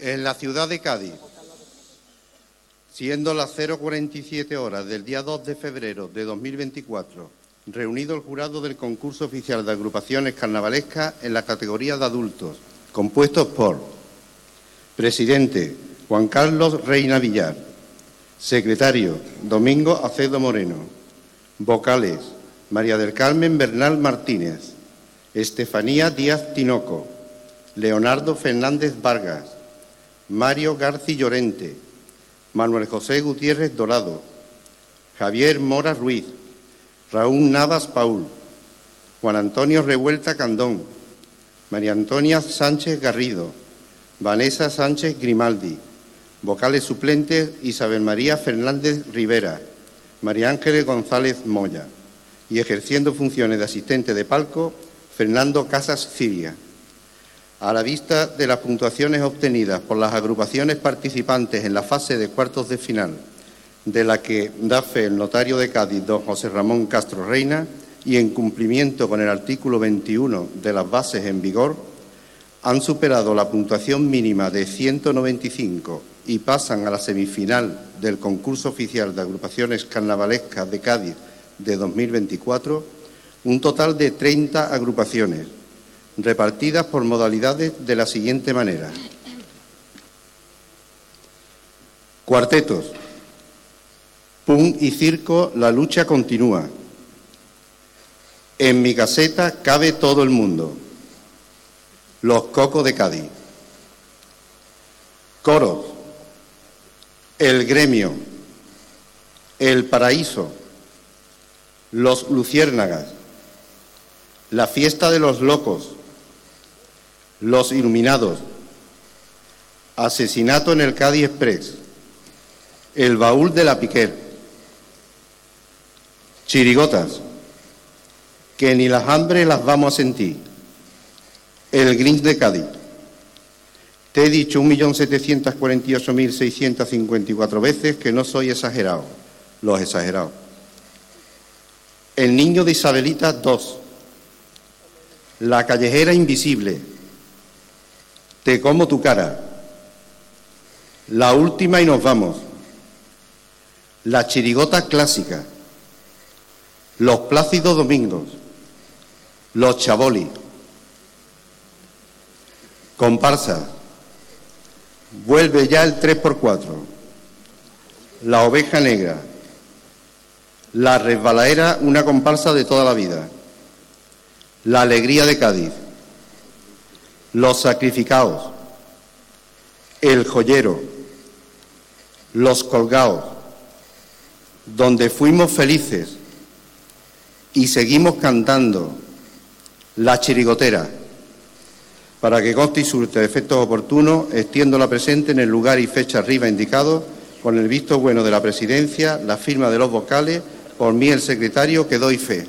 En la ciudad de Cádiz, siendo las 0.47 horas del día 2 de febrero de 2024, reunido el jurado del concurso oficial de agrupaciones carnavalescas en la categoría de adultos, compuestos por presidente Juan Carlos Reina Villar, secretario Domingo Acedo Moreno, vocales María del Carmen Bernal Martínez, Estefanía Díaz Tinoco, Leonardo Fernández Vargas, Mario Garci Llorente, Manuel José Gutiérrez Dorado, Javier Mora Ruiz, Raúl Navas Paul, Juan Antonio Revuelta Candón, María Antonia Sánchez Garrido, Vanessa Sánchez Grimaldi, vocales suplentes Isabel María Fernández Rivera, María Ángeles González Moya y ejerciendo funciones de asistente de palco Fernando Casas Ciria. A la vista de las puntuaciones obtenidas por las agrupaciones participantes en la fase de cuartos de final, de la que da fe el notario de Cádiz, don José Ramón Castro Reina, y en cumplimiento con el artículo 21 de las bases en vigor, han superado la puntuación mínima de 195 y pasan a la semifinal del concurso oficial de agrupaciones carnavalescas de Cádiz de 2024, un total de 30 agrupaciones, repartidas por modalidades de la siguiente manera. Cuartetos. Pum y circo, la lucha continúa. En mi caseta cabe todo el mundo. Los cocos de Cádiz. Coros. El gremio. El paraíso. Los luciérnagas. La fiesta de los locos. Los Iluminados, Asesinato en el Cádiz Express, El Baúl de la Piquer, Chirigotas, que ni las hambres las vamos a sentir, El Grinch de Cádiz. Te he dicho 1.748.654 veces que no soy exagerado, los exagerados. El niño de Isabelita 2, La callejera invisible, te como tu cara. La última y nos vamos. La chirigota clásica. Los plácidos domingos. Los chabolis. Comparsa. Vuelve ya el 3x4. La oveja negra. La resbaladera, una comparsa de toda la vida. La alegría de Cádiz los sacrificados, el joyero, los colgados, donde fuimos felices y seguimos cantando la chirigotera. Para que conste y surte efectos oportunos, extiendo la presente en el lugar y fecha arriba indicado, con el visto bueno de la presidencia, la firma de los vocales, por mí el secretario que doy fe.